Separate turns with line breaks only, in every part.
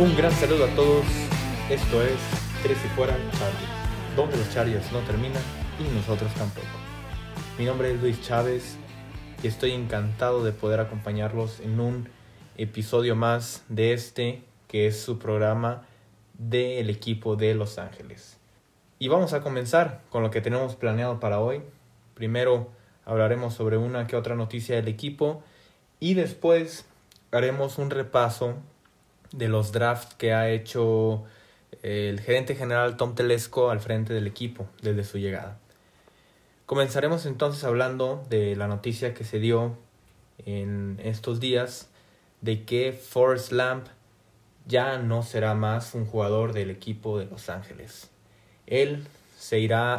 Un gran saludo a todos. Esto es Tres y Fuera Chargers, donde los Chargers no terminan y nosotros tampoco. Mi nombre es Luis Chávez y estoy encantado de poder acompañarlos en un episodio más de este que es su programa del equipo de Los Ángeles. Y vamos a comenzar con lo que tenemos planeado para hoy. Primero hablaremos sobre una que otra noticia del equipo y después haremos un repaso de los drafts que ha hecho eh, el gerente general Tom Telesco al frente del equipo desde su llegada. Comenzaremos entonces hablando de la noticia que se dio en estos días de que Forrest Lamp ya no será más un jugador del equipo de Los Ángeles. Él se irá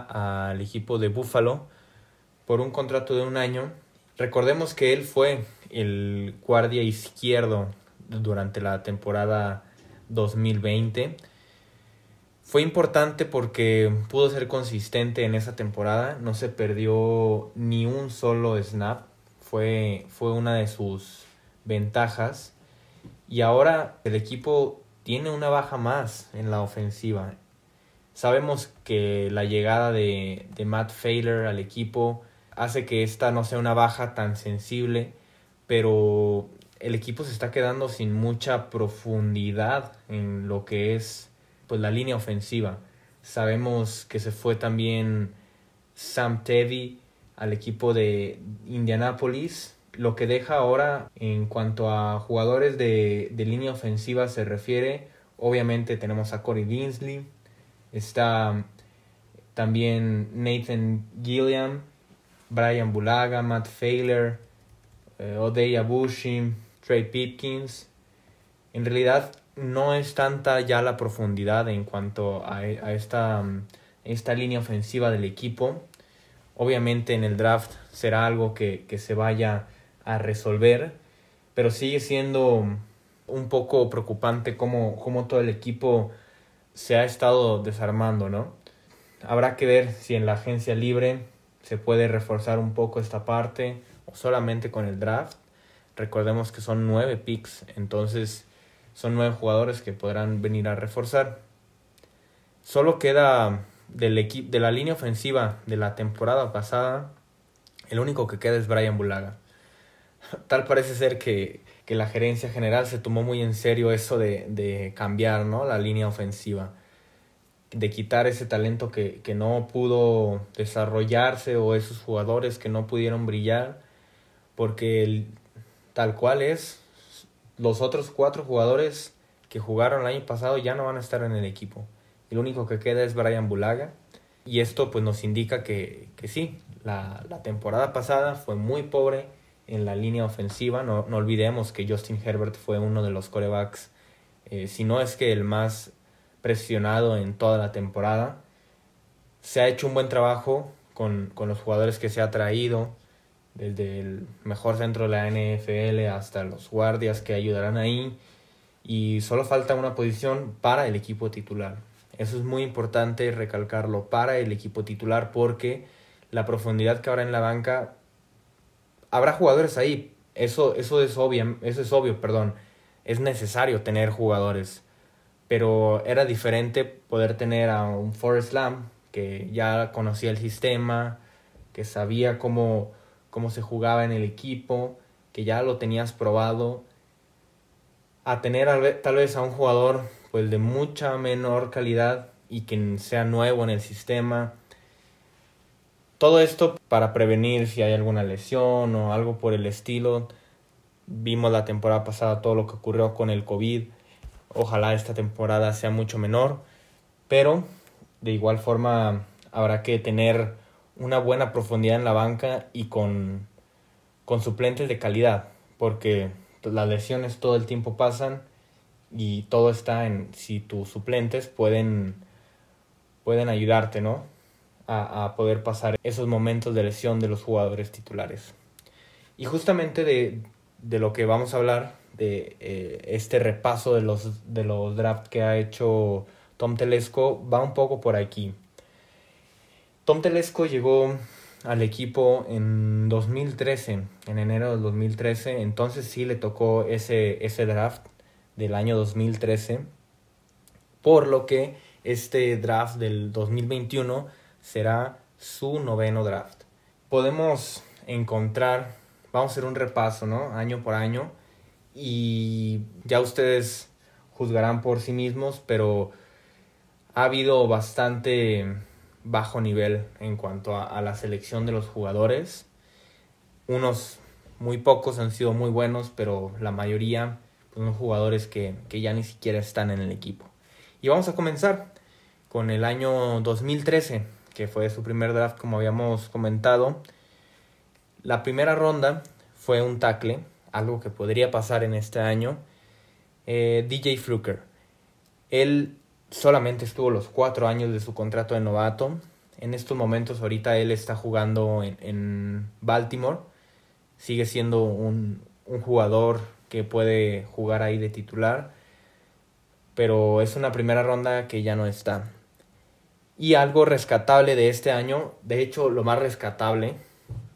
al equipo de Buffalo por un contrato de un año. Recordemos que él fue el guardia izquierdo durante la temporada 2020. Fue importante porque pudo ser consistente en esa temporada, no se perdió ni un solo snap, fue, fue una de sus ventajas. Y ahora el equipo tiene una baja más en la ofensiva. Sabemos que la llegada de, de Matt Failer al equipo hace que esta no sea una baja tan sensible, pero el equipo se está quedando sin mucha profundidad en lo que es pues la línea ofensiva. Sabemos que se fue también Sam Teddy al equipo de Indianapolis, lo que deja ahora en cuanto a jugadores de, de línea ofensiva se refiere, obviamente tenemos a Corey Linsley, está también Nathan Gilliam, Brian Bulaga, Matt Failer, eh, Odeya Trey Pipkins. En realidad no es tanta ya la profundidad en cuanto a, esta, esta, línea ofensiva del equipo. Obviamente en el draft será algo que, se vaya a resolver, pero sigue siendo un poco preocupante cómo, cómo todo el equipo se ha estado desarmando, ¿no? Habrá que ver si en la agencia libre se puede reforzar un poco esta parte o solamente con el draft. Recordemos que son nueve picks, entonces son nueve jugadores que podrán venir a reforzar. Solo queda del de la línea ofensiva de la temporada pasada, el único que queda es Brian Bulaga. Tal parece ser que, que la gerencia general se tomó muy en serio eso de, de cambiar ¿no? la línea ofensiva, de quitar ese talento que, que no pudo desarrollarse o esos jugadores que no pudieron brillar, porque el, tal cual es, los otros cuatro jugadores que jugaron el año pasado ya no van a estar en el equipo. El único que queda es Brian Bulaga. Y esto pues nos indica que, que sí, la, la, temporada pasada fue muy pobre en la línea ofensiva. No, no olvidemos que Justin Herbert fue uno de los corebacks, eh, si no es que el más presionado en toda la temporada. Se ha hecho un buen trabajo con, con los jugadores que se ha traído desde el mejor centro de la NFL hasta los guardias que ayudarán ahí. Y solo falta una posición para el equipo titular. Eso es muy importante recalcarlo para el equipo titular porque la profundidad que habrá en la banca habrá jugadores ahí. Eso, eso es obvio, eso es obvio, perdón. Es necesario tener jugadores. Pero era diferente poder tener a un Forrest Lamb que ya conocía el sistema, que sabía cómo cómo se jugaba en el equipo, que ya lo tenías probado, a tener tal vez a un jugador pues de mucha menor calidad y que sea nuevo en el sistema. Todo esto para prevenir si hay alguna lesión o algo por el estilo. Vimos la temporada pasada todo lo que ocurrió con el COVID. Ojalá esta temporada sea mucho menor. Pero de igual forma habrá que tener una buena profundidad en la banca y con, con suplentes de calidad, porque las lesiones todo el tiempo pasan y todo está en si tus suplentes pueden, pueden ayudarte, ¿no? A, a, poder pasar esos momentos de lesión de los jugadores titulares. Y justamente de, de lo que vamos a hablar, de eh, este repaso de los, de los drafts que ha hecho Tom Telesco, va un poco por aquí. Tom Telesco llegó al equipo en 2013, en enero del 2013, entonces sí le tocó ese, ese draft del año 2013, por lo que este draft del 2021 será su noveno draft. Podemos encontrar, vamos a hacer un repaso, ¿no? Año por año y ya ustedes juzgarán por sí mismos, pero ha habido bastante bajo nivel en cuanto a, la selección de los jugadores. Unos muy pocos han sido muy buenos, pero la mayoría pues, son jugadores que, que ya ni siquiera están en el equipo. Y vamos a comenzar con el año 2013, que fue su primer draft como habíamos comentado. La primera ronda fue un tackle, algo que podría pasar en este año. Eh, DJ Fluker. Él solamente estuvo los cuatro años de su contrato de novato. En estos momentos ahorita él está jugando en, Baltimore. Sigue siendo un, un, jugador que puede jugar ahí de titular. Pero es una primera ronda que ya no está. Y algo rescatable de este año, de hecho lo más rescatable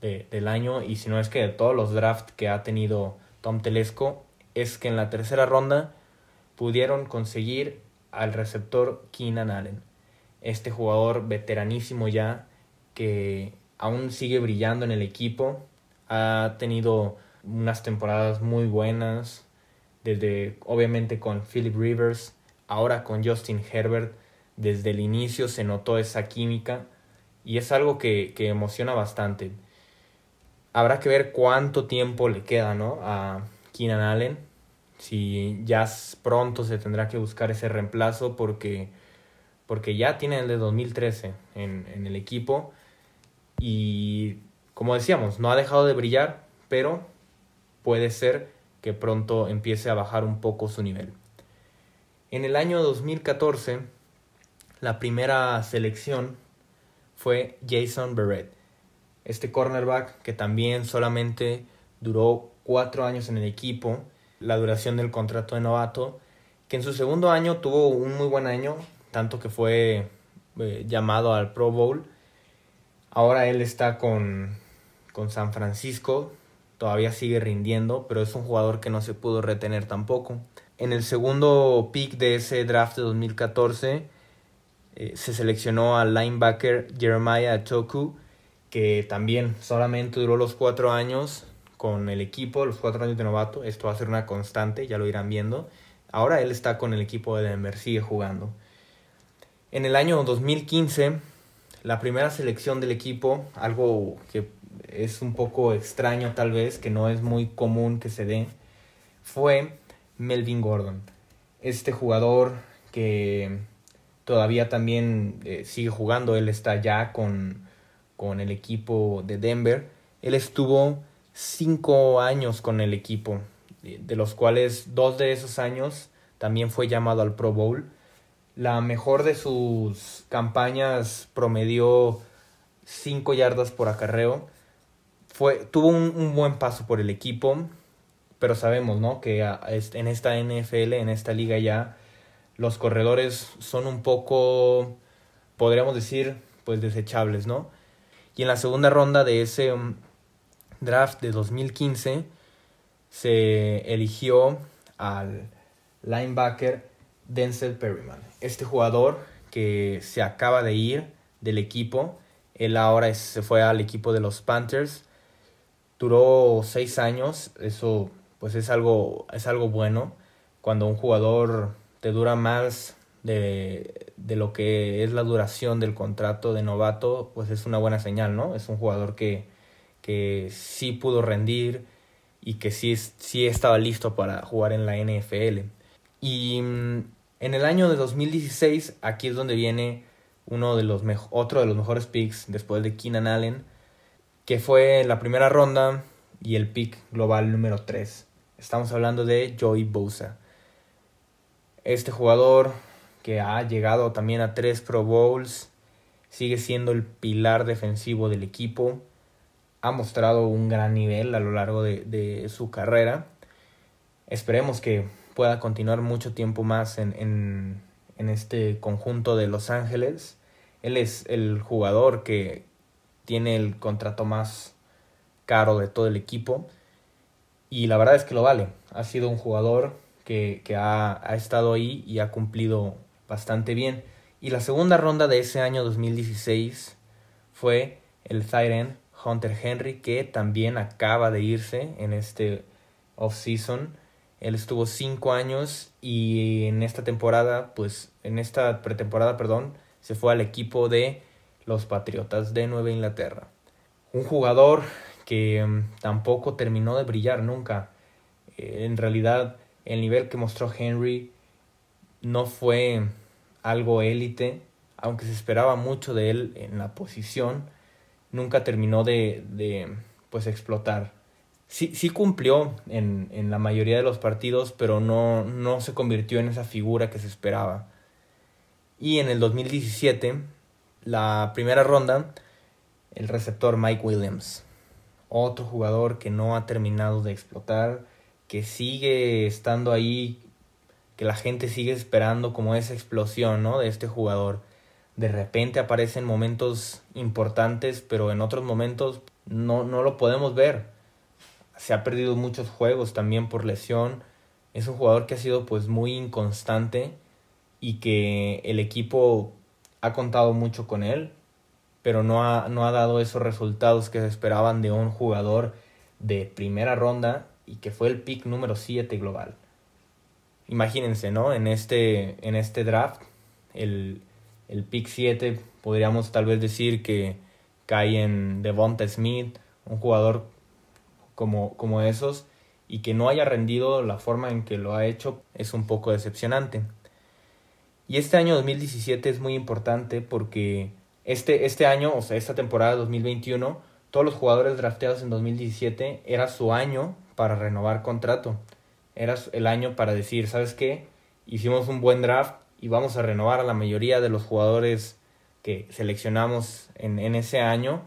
del año, y si no es que de todos los drafts que ha tenido Tom Telesco, es que en la tercera ronda pudieron conseguir al receptor Keenan Allen. Este jugador veteranísimo ya que aún sigue brillando en el equipo. Ha tenido unas temporadas muy buenas. Desde obviamente con Philip Rivers, ahora con Justin Herbert. Desde el inicio se notó esa química y es algo que, que emociona bastante. Habrá que ver cuánto tiempo le queda ¿no? a Keenan Allen si ya pronto se tendrá que buscar ese reemplazo porque, porque ya tiene el de 2013 en, en el equipo y como decíamos, no ha dejado de brillar, pero puede ser que pronto empiece a bajar un poco su nivel. En el año 2014, la primera selección fue Jason Barrett, este cornerback que también solamente duró cuatro años en el equipo la duración del contrato de novato, que en su segundo año tuvo un muy buen año, tanto que fue eh, llamado al Pro Bowl. Ahora él está con, con San Francisco, todavía sigue rindiendo, pero es un jugador que no se pudo retener tampoco. En el segundo pick de ese draft de 2014 eh, se seleccionó al linebacker Jeremiah Toku, que también solamente duró los cuatro años, con el equipo, los cuatro años de novato. Esto va a ser una constante, ya lo irán viendo. Ahora él está con el equipo de Denver, sigue jugando. En el año 2015, la primera selección del equipo, algo que es un poco extraño tal vez, que no es muy común que se dé, fue Melvin Gordon. Este jugador que todavía también eh, sigue jugando, él está ya con, con el equipo de Denver. Él estuvo cinco años con el equipo, de los cuales dos de esos años también fue llamado al Pro Bowl. La mejor de sus campañas promedió cinco yardas por acarreo. Fue, tuvo un, buen paso por el equipo, pero sabemos ¿no? que en esta NFL, en esta liga ya, los corredores son un poco, podríamos decir, pues desechables, ¿no? Y en la segunda ronda de ese draft de 2015 se eligió al linebacker Denzel Perryman. Este jugador que se acaba de ir del equipo, él ahora se fue al equipo de los Panthers, duró seis años, eso pues es algo, es algo bueno. Cuando un jugador te dura más de, de lo que es la duración del contrato de novato, pues es una buena señal, ¿no? Es un jugador que, que sí pudo rendir y que sí, sí estaba listo para jugar en la NFL. Y mm, en el año de 2016, aquí es donde viene uno de los otro de los mejores picks después de Keenan Allen, que fue la primera ronda y el pick global número 3. Estamos hablando de Joey Bosa. Este jugador que ha llegado también a tres Pro Bowls, sigue siendo el pilar defensivo del equipo ha mostrado un gran nivel a lo largo de, su carrera. Esperemos que pueda continuar mucho tiempo más en, este conjunto de Los Ángeles. Él es el jugador que tiene el contrato más caro de todo el equipo y la verdad es que lo vale. Ha sido un jugador que, ha, estado ahí y ha cumplido bastante bien. Y la segunda ronda de ese año 2016 fue el Tyrant Hunter Henry, que también acaba de irse en este off-season. Él estuvo cinco años y en esta temporada, pues en esta pretemporada, perdón, se fue al equipo de los Patriotas de Nueva Inglaterra. Un jugador que mm, tampoco terminó de brillar nunca. Eh, en realidad, el nivel que mostró Henry no fue algo élite, aunque se esperaba mucho de él en la posición, nunca terminó de, de pues explotar. Sí, sí cumplió en, en, la mayoría de los partidos, pero no, no se convirtió en esa figura que se esperaba. Y en el 2017, la primera ronda, el receptor Mike Williams otro jugador que no ha terminado de explotar, que sigue estando ahí, que la gente sigue esperando como esa explosión, ¿no? De este jugador. De repente aparece en momentos importantes, pero en otros momentos no, no lo podemos ver. Se ha perdido muchos juegos también por lesión. Es un jugador que ha sido pues muy inconstante y que el equipo ha contado mucho con él pero no ha, no ha dado esos resultados que se esperaban de un jugador de primera ronda y que fue el pick número 7 global. Imagínense, ¿no? En este, en este draft, el, el pick 7, podríamos tal vez decir que cae en Devonta Smith, un jugador como, como esos, y que no haya rendido la forma en que lo ha hecho es un poco decepcionante. Y este año 2017 es muy importante porque este, este año, o sea, esta temporada 2021, todos los jugadores drafteados en 2017 era su año para renovar contrato. Era el año para decir, ¿sabes qué? Hicimos un buen draft y vamos a renovar a la mayoría de los jugadores que seleccionamos en, en ese año.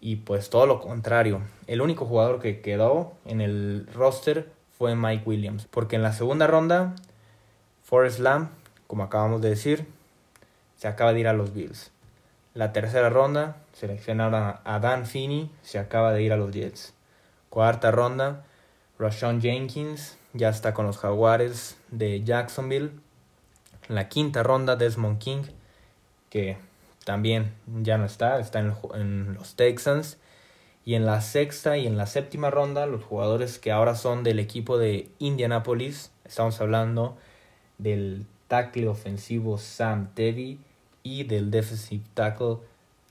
Y pues todo lo contrario. El único jugador que quedó en el roster fue Mike Williams. Porque en la segunda ronda, Forrest Lamb, como acabamos de decir, se acaba de ir a los Bills. La tercera ronda seleccionaron a Dan Finney, se acaba de ir a los Jets. Cuarta ronda, Rashawn Jenkins ya está con los Jaguares de Jacksonville. La quinta ronda, Desmond King, que también ya no está, está en, en los Texans. Y en la sexta y en la séptima ronda, los jugadores que ahora son del equipo de Indianapolis, estamos hablando del tackle ofensivo Sam Tevy y del defensive tackle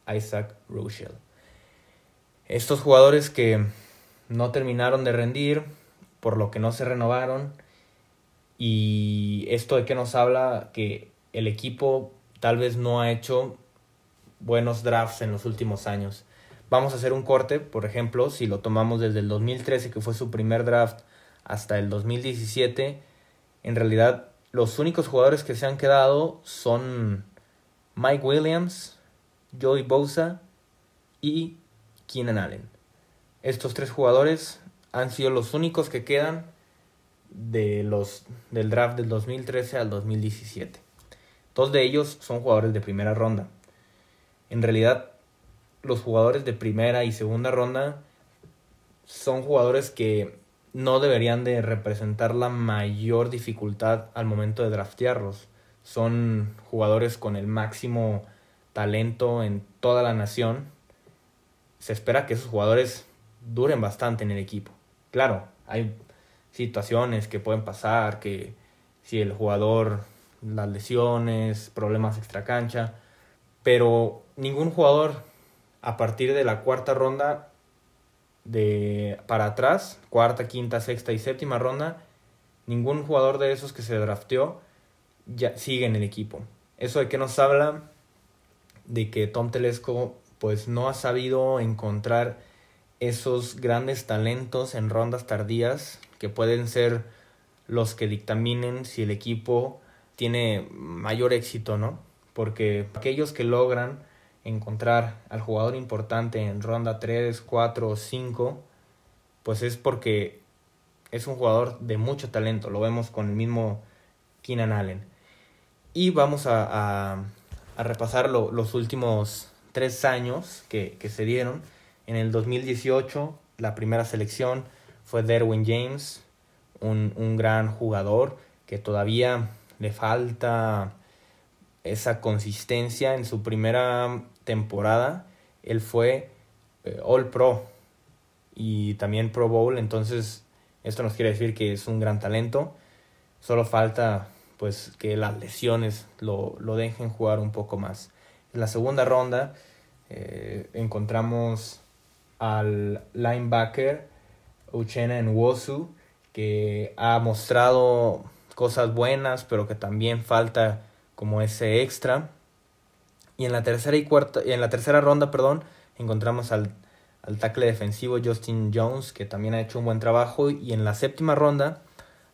Isaac Rochelle. Estos jugadores que no terminaron de rendir, por lo que no se renovaron, y esto de que nos habla que el equipo tal vez no ha hecho buenos drafts en los últimos años. Vamos a hacer un corte, por ejemplo, si lo tomamos desde el 2013, que fue su primer draft, hasta el 2017, en realidad los únicos jugadores que se han quedado son Mike Williams, Joey Bosa y Keenan Allen. Estos tres jugadores han sido los únicos que quedan de los, del draft del 2013 al 2017. Dos de ellos son jugadores de primera ronda. En realidad, los jugadores de primera y segunda ronda son jugadores que no deberían de representar la mayor dificultad al momento de draftearlos son jugadores con el máximo talento en toda la nación. Se espera que esos jugadores duren bastante en el equipo. Claro, hay situaciones que pueden pasar, que si el jugador, las lesiones, problemas extracancha, pero ningún jugador a partir de la cuarta ronda de para atrás, cuarta, quinta, sexta y séptima ronda, ningún jugador de esos que se drafteó ya sigue en el equipo. Eso de que nos habla de que Tom Telesco pues no ha sabido encontrar esos grandes talentos en rondas tardías que pueden ser los que dictaminen si el equipo tiene mayor éxito, ¿no? Porque aquellos que logran encontrar al jugador importante en ronda 3, 4 o 5, pues es porque es un jugador de mucho talento. Lo vemos con el mismo Keenan Allen. Y vamos a, repasar los últimos tres años que, se dieron. En el 2018, la primera selección fue Derwin James, un, un gran jugador que todavía le falta esa consistencia. En su primera temporada, él fue eh, All Pro y también Pro Bowl, entonces esto nos quiere decir que es un gran talento. Solo falta pues que las lesiones lo, lo dejen jugar un poco más. En la segunda ronda eh, encontramos al linebacker Uchena Nwosu, que ha mostrado cosas buenas, pero que también falta como ese extra. Y en la tercera y cuarta, en la tercera ronda, perdón, encontramos al, al tackle defensivo Justin Jones, que también ha hecho un buen trabajo. Y en la séptima ronda,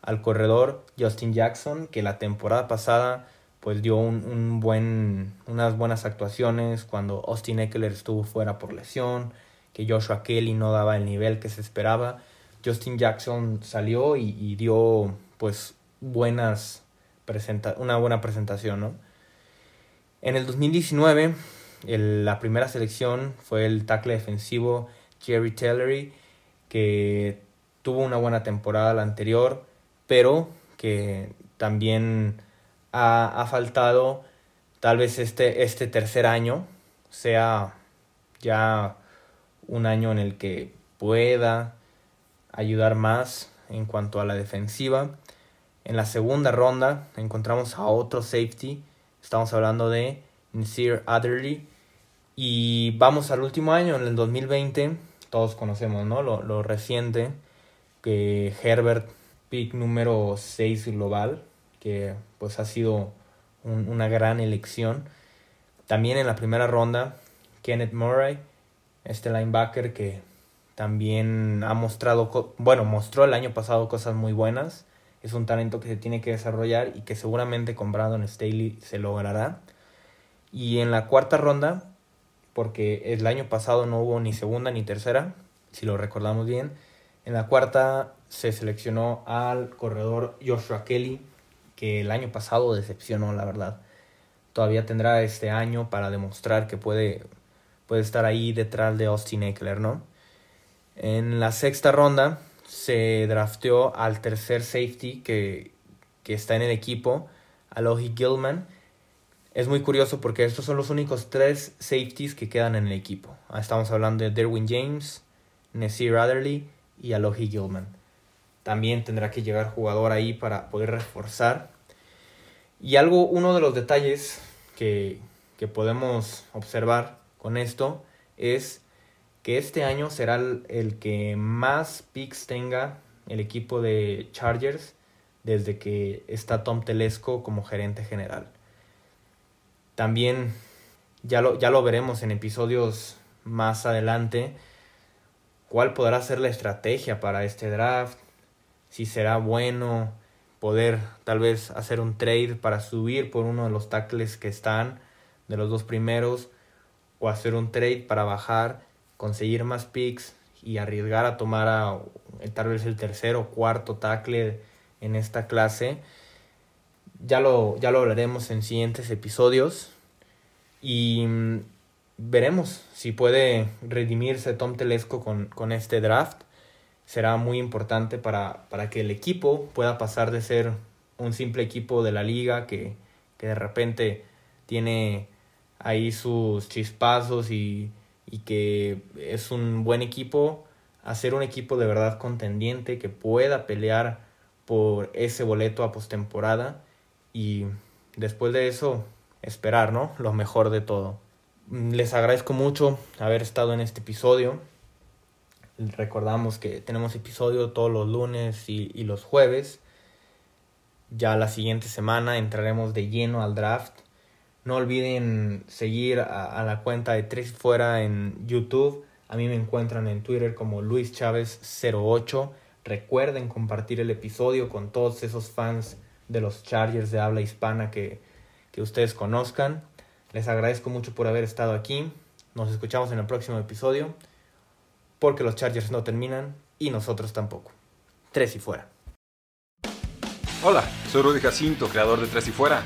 al corredor Justin Jackson, que la temporada pasada pues dio un, un buen, unas buenas actuaciones cuando Austin Eckler estuvo fuera por lesión, que Joshua Kelly no daba el nivel que se esperaba. Justin Jackson salió y, dio pues buenas presenta una buena presentación, ¿no? En el 2019, la primera selección fue el tackle defensivo Jerry Tellery, que tuvo una buena temporada la anterior, pero que también ha, ha faltado tal vez este, este tercer año sea ya un año en el que pueda ayudar más en cuanto a la defensiva. En la segunda ronda encontramos a otro safety. Estamos hablando de Nasir Adderley. Y vamos al último año, en el 2020. Todos conocemos ¿no? lo, lo reciente. Que Herbert, pick número 6 global. Que pues ha sido una gran elección. También en la primera ronda, Kenneth Murray este linebacker que también ha mostrado, bueno, mostró el año pasado cosas muy buenas. Es un talento que se tiene que desarrollar y que seguramente con Brandon Staley se logrará. Y en la cuarta ronda, porque el año pasado no hubo ni segunda ni tercera, si lo recordamos bien, en la cuarta se seleccionó al corredor Joshua Kelly, que el año pasado decepcionó, la verdad. Todavía tendrá este año para demostrar que puede puede estar ahí detrás de Austin Eckler, ¿no? En la sexta ronda se drafteó al tercer safety que, que está en el equipo, Alohi Gilman. Es muy curioso porque estos son los únicos tres safeties que quedan en el equipo. Ah, estamos hablando de Derwin James, Nasir Adderley y Alohi Gilman. También tendrá que llegar jugador ahí para poder reforzar. Y algo, uno de los detalles que, que podemos observar con esto es que este año será el, que más picks tenga el equipo de Chargers desde que está Tom Telesco como gerente general. También ya lo, ya lo veremos en episodios más adelante cuál podrá ser la estrategia para este draft, si será bueno poder tal vez hacer un trade para subir por uno de los tackles que están, de los dos primeros, o hacer un trade para bajar, conseguir más picks y arriesgar a tomar a tal vez el tercer o cuarto tackle en esta clase. Ya lo, ya lo hablaremos en siguientes episodios y mm, veremos si puede redimirse Tom Telesco con, con este draft. Será muy importante para, para, que el equipo pueda pasar de ser un simple equipo de la liga que, que de repente tiene ahí sus chispazos y, y que es un buen equipo, hacer un equipo de verdad contendiente que pueda pelear por ese boleto a postemporada y después de eso esperar, ¿no? Lo mejor de todo. Les agradezco mucho haber estado en este episodio. Recordamos que tenemos episodio todos los lunes y, y los jueves. Ya la siguiente semana entraremos de lleno al draft no olviden seguir a, la cuenta de Tres Fuera en YouTube. A mí me encuentran en Twitter como Luis Chávez 08. Recuerden compartir el episodio con todos esos fans de los Chargers de habla hispana que, que ustedes conozcan. Les agradezco mucho por haber estado aquí. Nos escuchamos en el próximo episodio. Porque los Chargers no terminan y nosotros tampoco. Tres y fuera.
Hola, soy Rudy Jacinto, creador de Tres y Fuera.